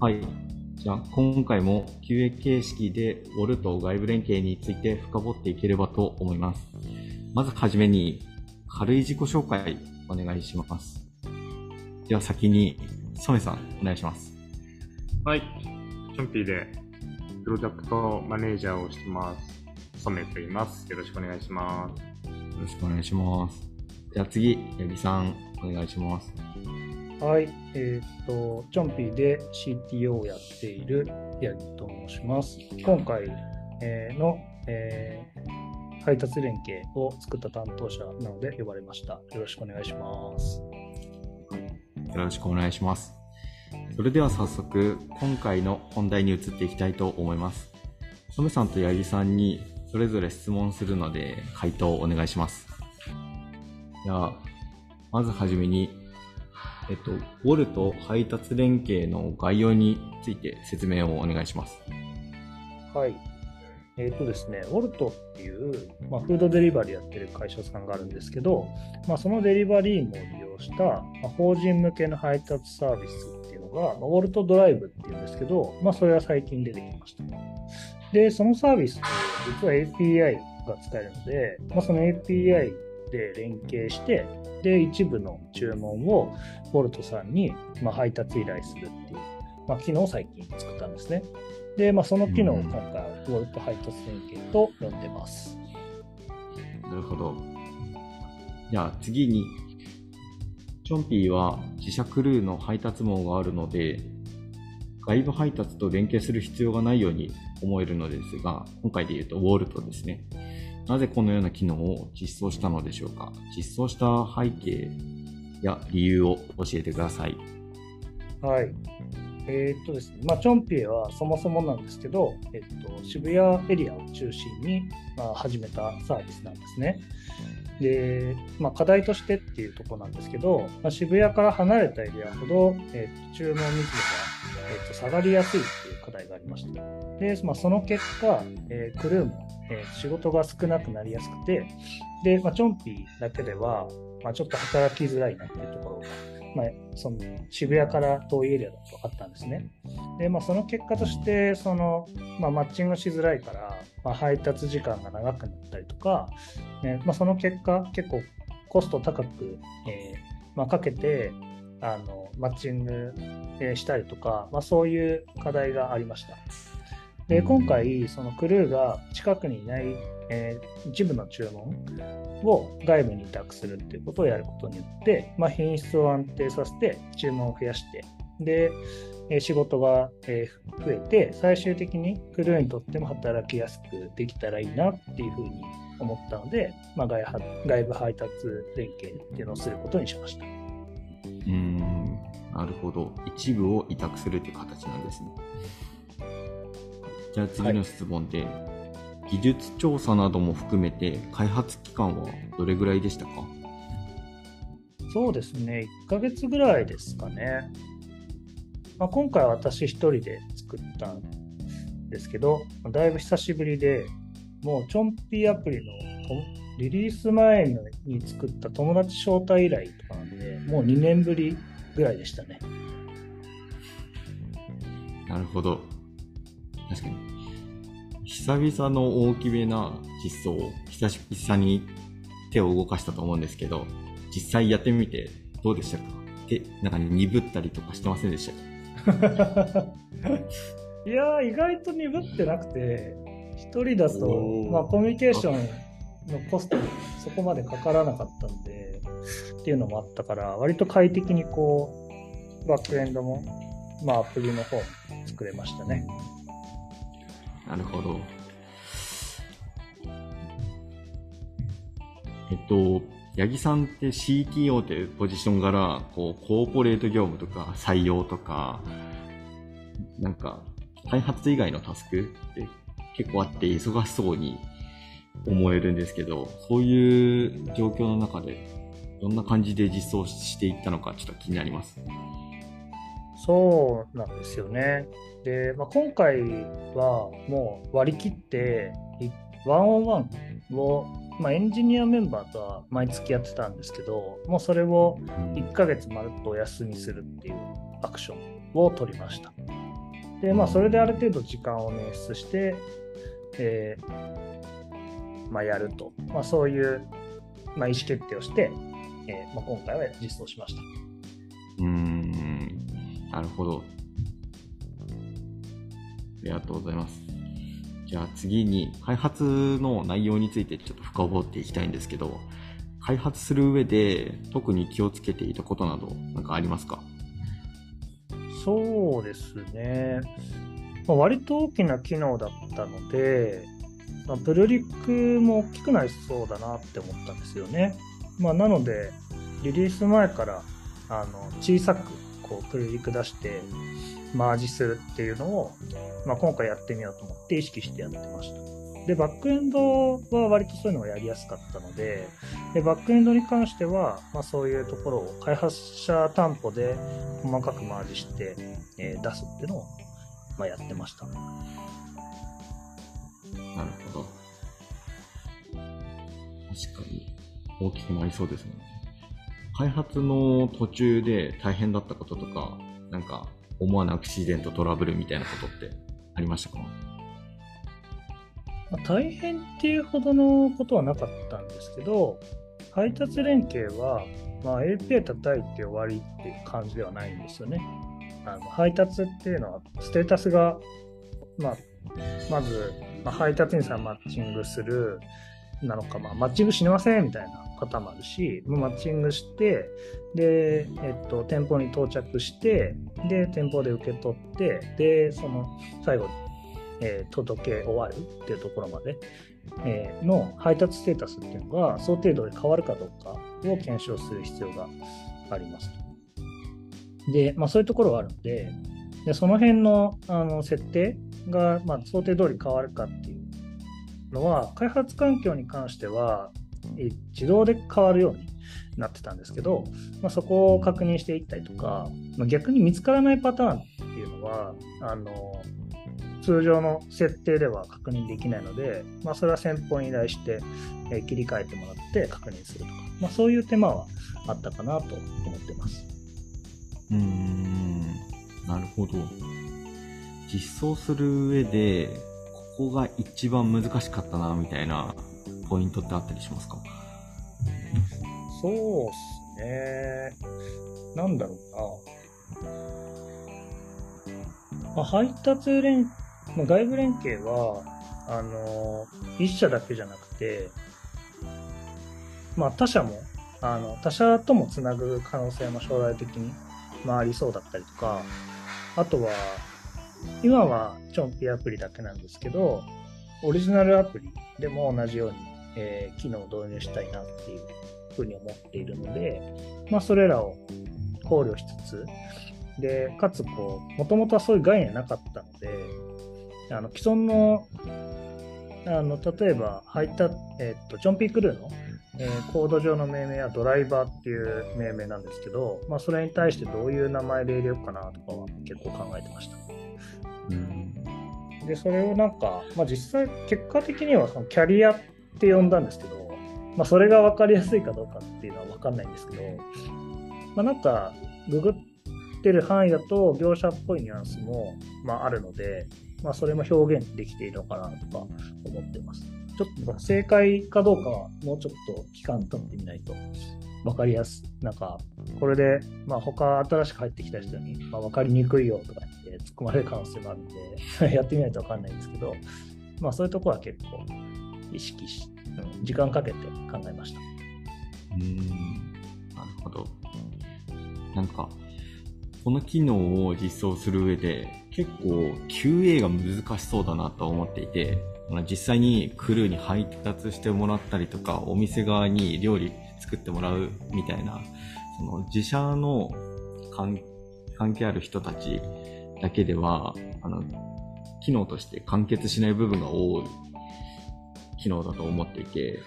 はい。じゃあ、今回も QA 形式で WOL と外部連携について深掘っていければと思います。まずはじめに、軽い自己紹介お願いします。では先に、染さんお願いします。はい。チョンピーで、プロダクトマネージャーをしてます。染と言います。よろしくお願いします。よろしくお願いします。じゃあ次、八木さんお願いします。はい、えっ、と、チョンピーで CTO をやっている八木と申します。今回、の、えー配達連携を作った担当者なので呼ばれました。よろしくお願いします。よろしくお願いします。それでは早速、今回の本題に移っていきたいと思います。染さんと八木さんにそれぞれ質問するので、回答をお願いします。じゃあ、まずはじめに、えっと、ウォルと配達連携の概要について説明をお願いします。はい。えっ、とですね、ウォルトっていう、まあ、フードデリバリーやってる会社さんがあるんですけど、まあ、そのデリバリーも利用した、まあ、法人向けの配達サービスっていうのが、ま、ウォルトドライブっていうんですけど、まあ、それは最近出てきました。で、そのサービスって実は API が使えるので、まあ、その API で連携して、で、一部の注文をウォルトさんに、まあ、配達依頼するっていう、まあ、機能を最近作ったんですね。で、まあ、その機能を今回、ウォルト配達連携と呼んでます。なるほど。じゃあ次に、チョンピーは自社クルーの配達網があるので、外部配達と連携する必要がないように思えるのですが、今回で言うとウォルトですね。なぜこのような機能を実装したのでしょうか？実装した背景や理由を教えてください。はい。えーっとですね、まあ、チョンピエはそもそもなんですけど、えっと、渋谷エリアを中心に、まあ、始めたサービスなんですね。で、まあ、課題としてっていうところなんですけど、まあ、渋谷から離れたエリアほど、えっと、注文密度が、えっと、下がりやすいっていう課題がありました。で、まあ、その結果、えークルーも、えー仕事が少なくなりやすくて、で、まあ、チョンピーだけでは、まあ、ちょっと働きづらいなっていうところがまあ、その渋谷から遠いエリアだとあったんですね。で、まあ、その結果としてその、まあ、マッチングしづらいから、まあ、配達時間が長くなったりとか、ねまあ、その結果結構コスト高く、えーまあ、かけてあのマッチングしたりとか、まあ、そういう課題がありました。で今回そのクルーが近くにいない、えー一部の注文を外部に委託するっていうことをやることによって、まあ、品質を安定させて注文を増やしてで、えー仕事が、えー増えて最終的にクルーにとっても働きやすくできたらいいなっていうふうに思ったので、まあ、外は外部配達連携っていうのをすることにしました。うーん、なるほど。一部を委託するという形なんですね。じゃあ次の質問で、技術調査なども含めて開発期間はどれぐらいでしたか？そうですね、1ヶ月ぐらいですかね。まあ、今回は私一人で作ったんですけど、だいぶ久しぶりで、もうチョンピーアプリのとリリース前に作った友達招待依頼とかなんで、もう2年ぶりぐらいでしたね。なるほど。確かに。久々の大きめな実装を久し々に手を動かしたと思うんですけど、実際やってみてどうでしたか？で、なんか鈍ったりとかしてませんでしたか？いやー、意外と鈍ってなくて、一人だとまあ、コミュニケーションのコストにそこまでかからなかったんで、っていうのもあったから、割と快適にこう、バックエンドも、まあ、アプリの方も作れましたね。なるほど。えっと、八木さんって CTO というポジションから、こう、コーポレート業務とか採用とか、なんか、開発以外のタスクって結構あって忙しそうに思えるんですけど、そういう状況の中で、どんな感じで実装していったのかちょっと気になります。そうなんですよね。で、まあ、今回はもう割り切って、いワンオンワンを、まあ、エンジニアメンバーとは毎月やってたんですけど、もうそれを1ヶ月まるっとお休みするっていうアクションを取りました。で、まあ、それである程度時間を捻出して、えーまあ、やると、まあ、そういう、まあ、意思決定をして、えーまあ、今回は実装しました。なるほど。ありがとうございます。じゃあ次に開発の内容についてちょっと深掘っていきたいんですけど、開発する上で特に気をつけていたことなどなんかありますか？そうですね。まあ、割と大きな機能だったので、まあ、プルリックも大きくなりそうだなって思ったんですよね。まあ、なので、リリース前からあの小さくこうプルリック出してマージするっていうのを、まあ、今回やってみようと思って意識してやってました。で、バックエンドは割とそういうのがやりやすかったので、でバックエンドに関しては、まあ、そういうところを開発者担保で細かくマージして、えー出すっていうのを、まあ、やってました。なるほど。確かに大きくなりそうですね。開発の途中で大変だったこととか、なんか思わぬアクシデント、トラブルみたいなことってありましたか？まあ、大変っていうほどのことはなかったんですけど、配達連携は、まあ、API 叩いて終わりっていう感じではないんですよね。あの配達っていうのは、ステータスが、まあ、まず、まあ、配達員さんマッチングするなのか、まあ、マッチングしませんみたいなパターンもあるし、マッチングして、で、えっと、店舗に到着して、で、店舗で受け取って、で、その、最後に、えー届け終わるっていうところまで、えーの配達ステータスっていうのが想定度で変わるかどうかを検証する必要があります。で、まあ、そういうところがあるので、でその辺のあの設定が、まあ、想定通り変わるかっていうのは、開発環境に関しては、自動で変わるようになってたんですけど、まあ、そこを確認していったりとか、まあ、逆に見つからないパターンっていうのは、あの通常の設定では確認できないので、まあ、それは先方に依頼して、えー切り替えてもらって確認するとか、まあ、そういう手間はあったかなと思ってます。うーん、なるほど。実装する上で、ここが一番難しかったな、みたいなポイントってあったりしますか？そうっすね。なんだろうな。まあ、配達連、まあ、外部連携は、あの、一社だけじゃなくて、まあ、他社も、あの、他社ともつなぐ可能性も将来的に、まあ、ありそうだったりとか、あとは、今はチョンピーアプリだけなんですけど、オリジナルアプリでも同じように、えー機能を導入したいなっていうふうに思っているので、まあ、それらを考慮しつつ、で、かつ、こう、もともとはそういう概念なかったので、あの、既存の、あの、例えば、配達、えっと、チョンピークルーの、えーコード上の命名はドライバーっていう命名なんですけど、まあ、それに対してどういう名前で入れようかなとかは結構考えてました。で、それをなんか、まあ、実際、結果的にはそのキャリアって呼んだんですけど、まあ、それが分かりやすいかどうかっていうのは分かんないんですけど、まあ、なんか、ググってる範囲だと、業者っぽいニュアンスも、まあ、あるので、まあ、それも表現できているのかなとか思ってます。ちょっと正解かどうかは、もうちょっと期間経ってみないと分かりやすい。なんか、これで、まあ、他新しく入ってきた人に、まあ、分かりにくいよとか突っ込まれる可能性もあるんで、やってみないと分かんないんですけど、まあ、そういうところは結構意識し、うん時間かけて考えました。うんなるほど。なんか、この機能を実装する上で、結構 QA が難しそうだなと思っていて、実際にクルーに配達してもらったりとか、お店側に料理作ってもらうみたいな、その自社の関係ある人たちだけでは、あの、機能として完結しない部分が多い機能だと思っていて、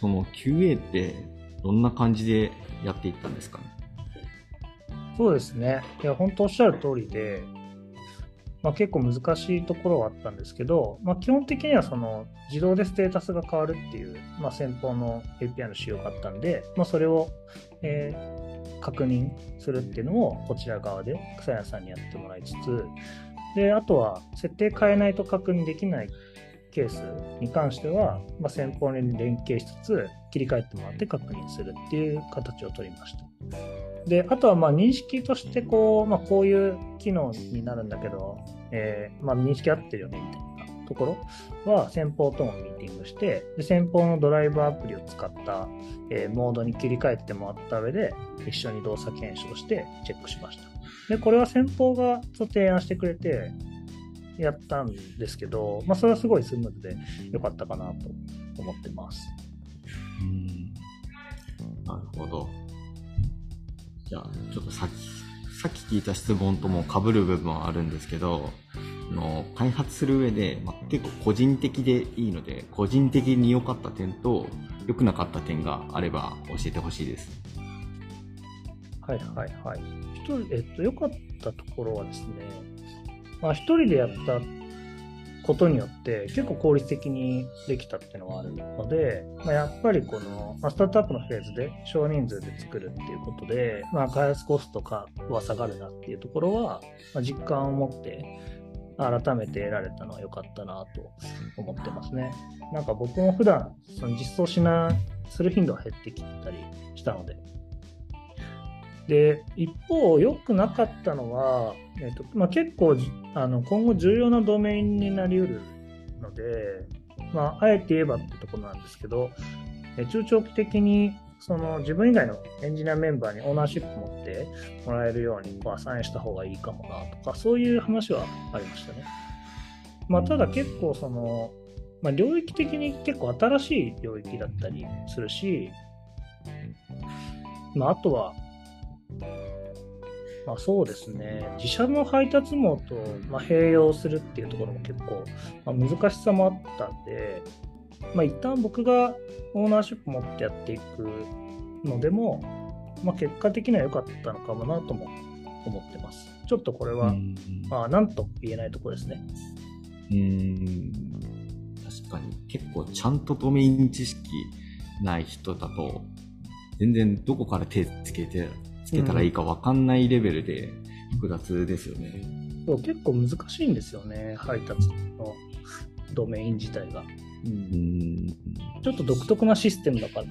その QA ってどんな感じでやっていったんですかね？そうですね。いや、本当おっしゃる通りで、まあ、結構難しいところはあったんですけど、まあ、基本的にはその自動でステータスが変わるっていう、まあ、先方の API の仕様があったんで、まあ、それを、えー確認するっていうのをこちら側で草谷さんにやってもらいつつ、で、あとは設定変えないと確認できないケースに関しては、まあ、先方に連携しつつ切り替えてもらって確認するっていう形を取りました。で、あとはまあ認識としてこう、まあ、こういう機能になるんだけど、えー、まあ、認識合ってるよねみたいなところは先方ともミーティングしてで先方のドライブアプリを使った、えー、モードに切り替えてもらった上で一緒に動作検証してチェックしましたでこれは先方が提案してくれてやったんですけど、まあ、それはすごいスムーズで良かったかなと思ってます。うんなるほど。じゃあ、ちょっとさっき、さっき聞いた質問とも被る部分はあるんですけど、の開発する上で、まあ、結構個人的でいいので、個人的に良かった点と良くなかった点があれば教えてほしいです。はいはいはい。えっと、良かったところはですね、まあ、一人でやったことによって結構効率的にできたっていうのはあるので、まあ、やっぱりこの、まあ、スタートアップのフェーズで少人数で作るっていうことで、まあ、開発コストかは下がるなっていうところは、まあ、実感を持って改めて得られたのは良かったなと思ってますね。なんか僕も普段その実装しなする頻度が減ってきたりしたので、で、一方、良くなかったのは、えーとまあ、結構あの今後重要なドメインになりうるので、まあ、あえて言えばってとこなんですけど、え中長期的にその自分以外のエンジニアメンバーにオーナーシップ持ってもらえるようにこうアサインした方がいいかもなとか、そういう話はありましたね。まあ、ただ結構その、まあ、領域的に結構新しい領域だったりするし、まあ、あとはまあ、そうですね、自社の配達網と、ま併用するっていうところも結構、ま、難しさもあったんで、まあ、一旦僕がオーナーシップ持ってやっていくのでも、まあ、結果的には良かったのかもなとも思ってます。ちょっとこれは、まあ、なんと言えないところですね。うん確かに結構ちゃんとドメイン知識ない人だと全然どこから手つけてつけたらいいか分かんないレベルで複雑ですよね。うん、結構難しいんですよね、配達のドメイン自体が。うん、ちょっと独特なシステムだから、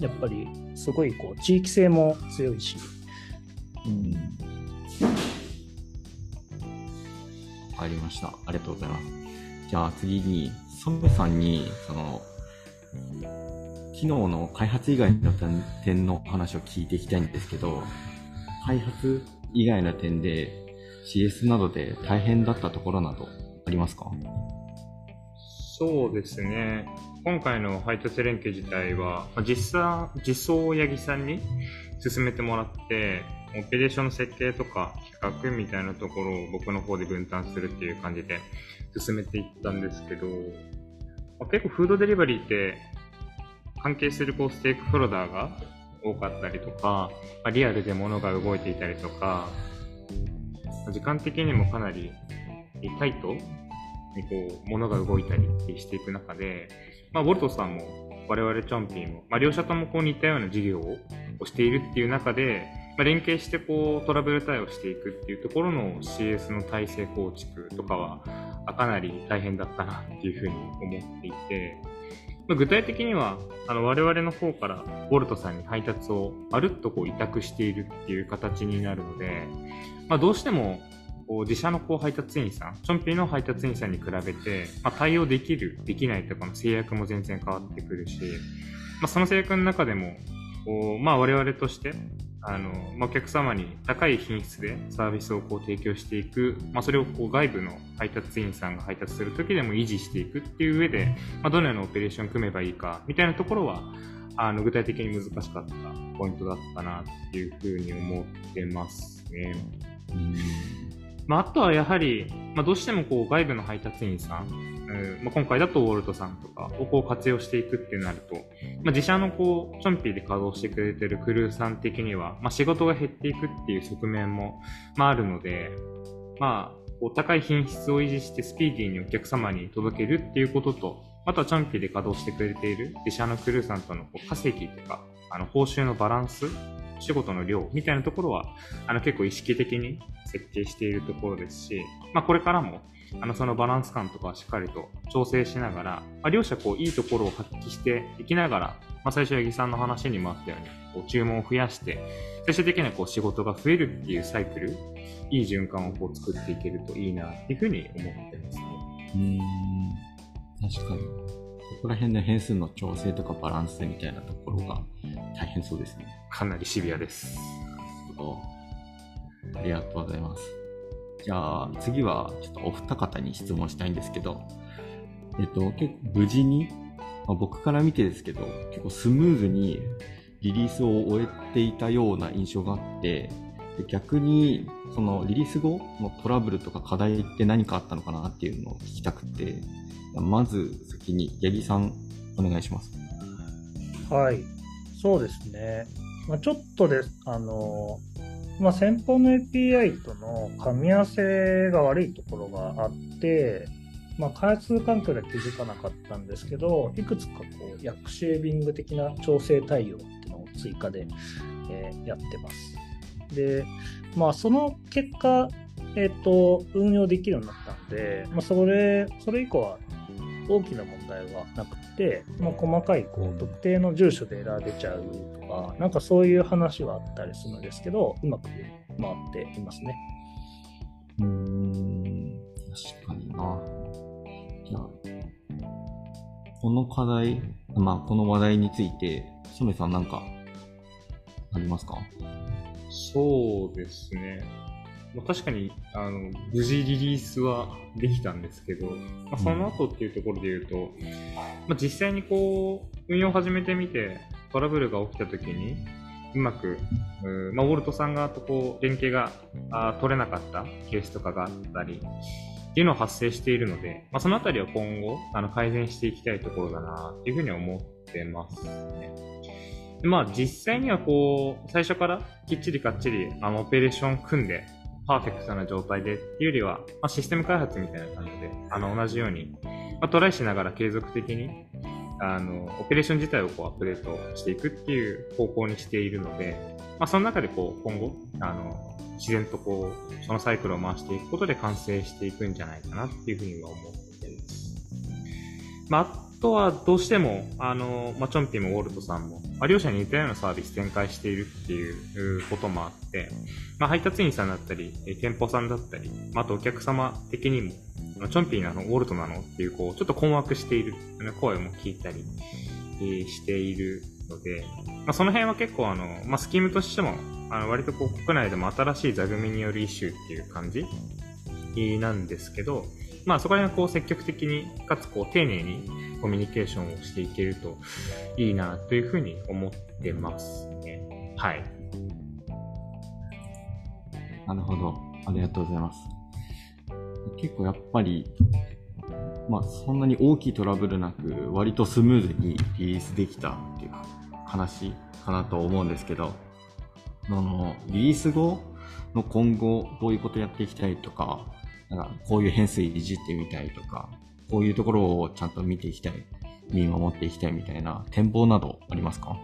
やっぱりすごいこう地域性も強いし。うんわかりました。ありがとうございます。じゃあ次に、ソメさんに、その、機能の開発以外の点の話を聞いていきたいんですけど、開発以外の点で CS などで大変だったところなどありますか？そうですね。今回の配達連携自体は、実際、実装八木さんに進めてもらって、オペレーションの設計とか企画みたいなところを僕の方で分担するっていう感じで進めていったんですけど、結構フードデリバリーって関係するこうステークホルダーが多かったりとか、リアルで物が動いていたりとか、時間的にもかなりタイトにこう物が動いたりしていく中で、まあ、ボルトさんも我々チョンピーも、まあ、両者ともこう似たような事業をしているっていう中で、まあ、連携してこうトラブル対応していくっていうところの CS の体制構築とかはかなり大変だったなっていうふうに思っていて、具体的にはあの我々の方からボルトさんに配達をまるっとこう委託しているっていう形になるので、まあ、どうしてもこう自社のこう配達員さん、チョンピーの配達員さんに比べて、まあ、対応できる、できないとかの制約も全然変わってくるし、まあ、その制約の中でも、こうまあ、我々としてあの、まあ、お客様に高い品質でサービスをこう提供していく、まあ、それをこう外部の配達員さんが配達するときでも維持していくっていう上で、まあ、どのようなオペレーションを組めばいいかみたいなところはあの具体的に難しかったポイントだったなっていうふうに思ってますね。まあ、あとはやはり、まあ、どうしてもこう外部の配達員さんうんまあ、今回だとウォルトさんとかをこう活用していくってなると、まあ、自社のこうチョンピーで稼働してくれてるクルーさん的には、まあ、仕事が減っていくっていう側面も、まあ、あるので、まあ、お高い品質を維持してスピーディーにお客様に届けるっていうことと、あとはチョンピーで稼働してくれている自社のクルーさんとのこう稼ぎとか、あの報酬のバランス仕事の量みたいなところは、あの結構意識的に設計しているところですし、まあこれからも、あのそのバランス感とかはしっかりと調整しながら、まあ、両者こういいところを発揮していきながら、まあ最初八木さんの話にもあったように、こう注文を増やして、最終的にはこう仕事が増えるっていうサイクル、いい循環をこう作っていけるといいなっていうふうに思ってますね。うん、確かに。そこら辺の変数の調整とかバランスみたいなところが大変そうですね。かなりシビアです。ありがとうございます。じゃあ次はちょっとお二方に質問したいんですけど、えっと、結構無事に、まあ、僕から見てですけど、結構スムーズにリリースを終えていたような印象があって、で逆にそのリリース後のトラブルとか課題って何かあったのかなっていうのを聞きたくて、まず先に八木さんお願いします。はい、そうですね。まあ、ちょっとです、あの、まあ、先方の API との噛み合わせが悪いところがあって、まあ、開発環境では気づかなかったんですけど、いくつかこう、ヤクシェービング的な調整対応っていうのを追加で、えー、やってます。で、まあ、その結果、えっ、ー、と、運用できるようになったんで、まあ、それ、それ以降は大きな問題はなくて、まあ、細かいこう特定の住所でエラー出ちゃうとか、なんかそういう話はあったりするんですけど、うまく回っていますね。うーん、確かにな。じゃあ、この課題、まあ、この話題について、染さんなんか、ありますか？そうですね。まあ、確かにあの無事リリースはできたんですけど、まあ、その後っていうところで言うと、まあ、実際にこう運用を始めてみてトラブルが起きた時にうまく、まあ、ウォルトさん側とこう連携があ取れなかったケースとかがあったりっていうのを発生しているので、まあ、そのあたりは今後あの改善していきたいところだなっていうふうに思ってますね。まあ実際にはこう最初からきっちりかっちりあのオペレーション組んでパーフェクトな状態でっていうよりは、まあ、システム開発みたいな感じで、あの、同じように、まあ、トライしながら継続的に、あの、オペレーション自体をこうアップデートしていくっていう方向にしているので、まあ、その中でこう、今後、あの、自然とこう、そのサイクルを回していくことで完成していくんじゃないかなっていうふうには思っています。まあ、とはどうしても、あの、まあ、チョンピーもウォルトさんも、まあ、両者に似たようなサービス展開しているっていうこともあって、まあ、配達員さんだったり、店舗さんだったり、まあ、あとお客様的にも、チョンピーなのウォルトなのっていう、こう、ちょっと困惑している声も聞いたりしているので、まあ、その辺は結構あの、まあ、スキームとしても、あの割とこう国内でも新しい座組によるイシューっていう感じなんですけど、まあそこら辺はこう積極的に、かつこう丁寧にコミュニケーションをしていけるといいなというふうに思ってますね。はい。なるほど。ありがとうございます。結構やっぱり、まあそんなに大きいトラブルなく、割とスムーズにリリースできたっていう話かなと思うんですけど、あの、リリース後の今後どういうことやっていきたいとか、なんかこういう変数いじってみたいとか、こういうところをちゃんと見ていきたい、見守っていきたいみたいな展望などありますか？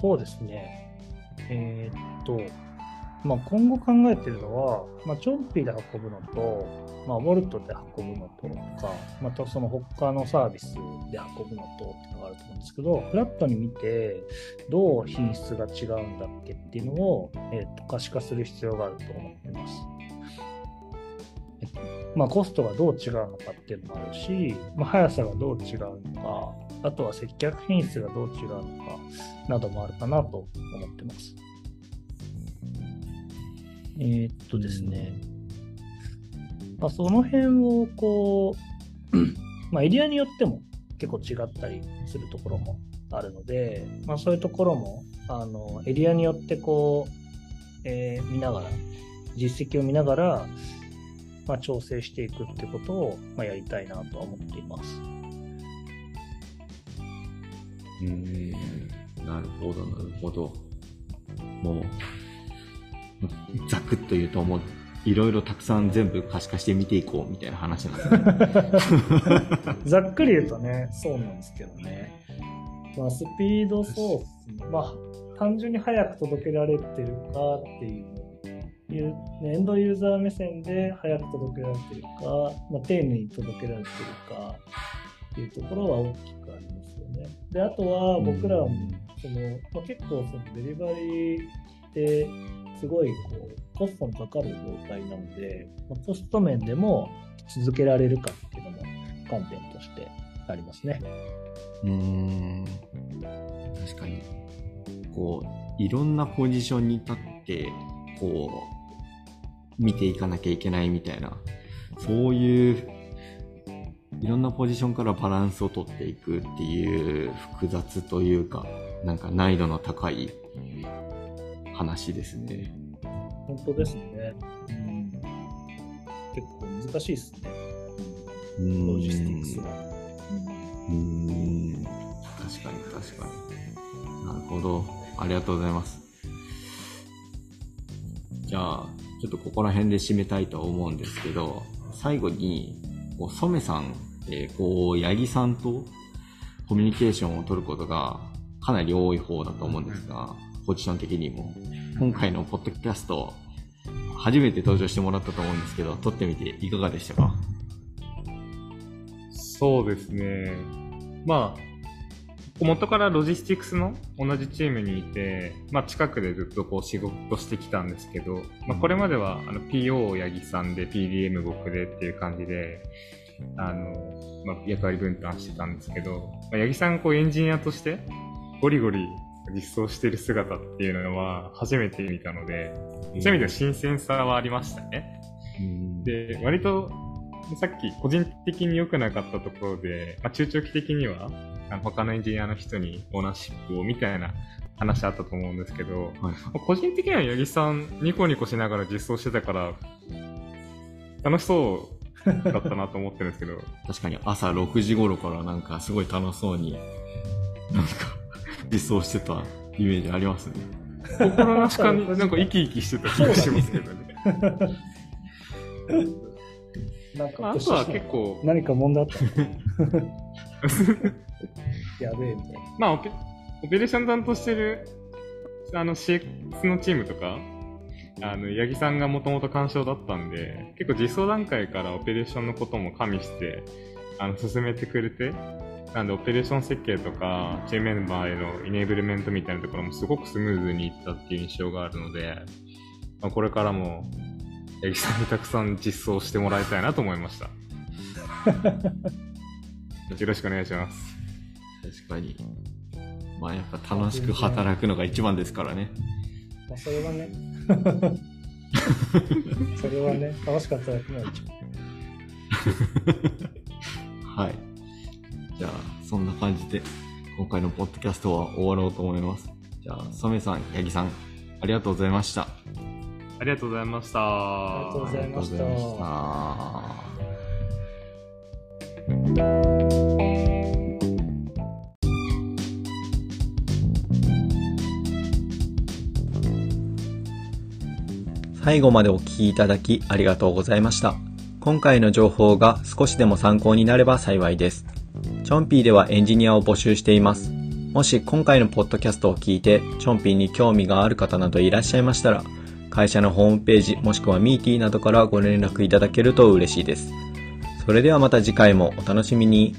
そうですね。えー、っと、まあ、今後考えてるのは、まあ、チョンピーで運ぶのと、まあ、ウォルトで運ぶのととか、またその他のサービスで運ぶのとっていうのがあると思うんですけど、フラットに見て、どう品質が違うんだっけっていうのを、えー、と可視化する必要があると思ってます。えっとまあ、コストがどう違うのかっていうのもあるし、まあ、速さがどう違うのか、あとは接客品質がどう違うのかなどもあるかなと思ってます。えー、っとですね、まあ、その辺をこう、まあ、エリアによっても結構違ったりするところもあるので、まあ、そういうところもあのエリアによってこう、えー、見ながら実績を見ながら、まあ、調整していくってことを、まあ、やりたいなとは思っています。うんなるほどなるほど。もうざくっと言うと思ういろいろたくさん全部可視化して見ていこうみたいな話なんですね。ざっくり言うとね、そうなんですけどね。まあ、スピードソース、まあ、単純に早く届けられてるかっていう、いうエンドユーザー目線で早く届けられてるか、まあ、丁寧に届けられてるかっていうところは大きくありますよね。で、あとは僕らはその、まあ、結構そのデリバリーってすごいこうコストのかかる状態なので、ま、コスト面でも続けられるかっていうのも観点としてありますね。うん。確かに。こういろんなポジションに立ってこう見ていかなきゃいけないみたいな。そういういろんなポジションからバランスを取っていくっていう複雑というかなんか難易度の高い話ですね。本当ですね。うん、結構難しいですね。ロジスティックスは。うーん確かに確かに。なるほど。ありがとうございます。じゃあ、ちょっとここら辺で締めたいと思うんですけど、最後に、こう、染さん、えーこう、八木さんとコミュニケーションを取ることがかなり多い方だと思うんですが、ポジション的にも。今回のポッドキャスト、初めて登場してもらったと思うんですけど、撮ってみていかがでしたか？そうですね。まあ、元からロジスティクスの同じチームにいて、まあ、近くでずっとこう仕事してきたんですけど、まあ、これまではあの PO 八木さんで PDM 僕でっていう感じで、あの、まあ、役割分担してたんですけど、まあ、八木さんこうエンジニアとしてゴリゴリ実装してる姿っていうのは初めて見たので、そういう意味では新鮮さはありましたね。うん。で、割と、さっき個人的に良くなかったところで、まあ、中長期的には、他のエンジニアの人にオーナーシップをみたいな話あったと思うんですけど、はい。まあ個人的には八木さんニコニコしながら実装してたから、楽しそうだったなと思ってるんですけど、確かに朝6時頃からなんかすごい楽しそうに、なんか実装してたイメージありますね。心なしかに なんか生き生きしてた気がしますけどね。なんかまあ、あとは結構、何か問題あった？のやべえみたいな。まあオペ、オペレーション担当してる、あの、CX のチームとか、あの、八木さんがもともと干渉だったんで、結構実装段階からオペレーションのことも加味して、あの、進めてくれて、なんで、オペレーション設計とか、チームメンバーへのイネーブルメントみたいなところもすごくスムーズにいったっていう印象があるので、まあ、これからも、八木さんにたくさん実装してもらいたいなと思いました。よろしくお願いします。確かに。まあやっぱ楽しく働くのが一番ですからね。まあ、それはね。それはね、楽しかったらのが一番。はい。じゃあ、そんな感じで、今回のポッドキャストは終わろうと思います。じゃあ、染さん、八木さん、ありがとうございました。ありがとうございました。ありがとうございましたありがとうございました最後までお聞きいただきありがとうございました。今回の情報が少しでも参考になれば幸いです。チョンピーではエンジニアを募集しています。もし今回のポッドキャストを聞いて、チョンピーに興味がある方などいらっしゃいましたら、会社のホームページもしくはミーティーなどからご連絡いただけると嬉しいです。それではまた次回もお楽しみに。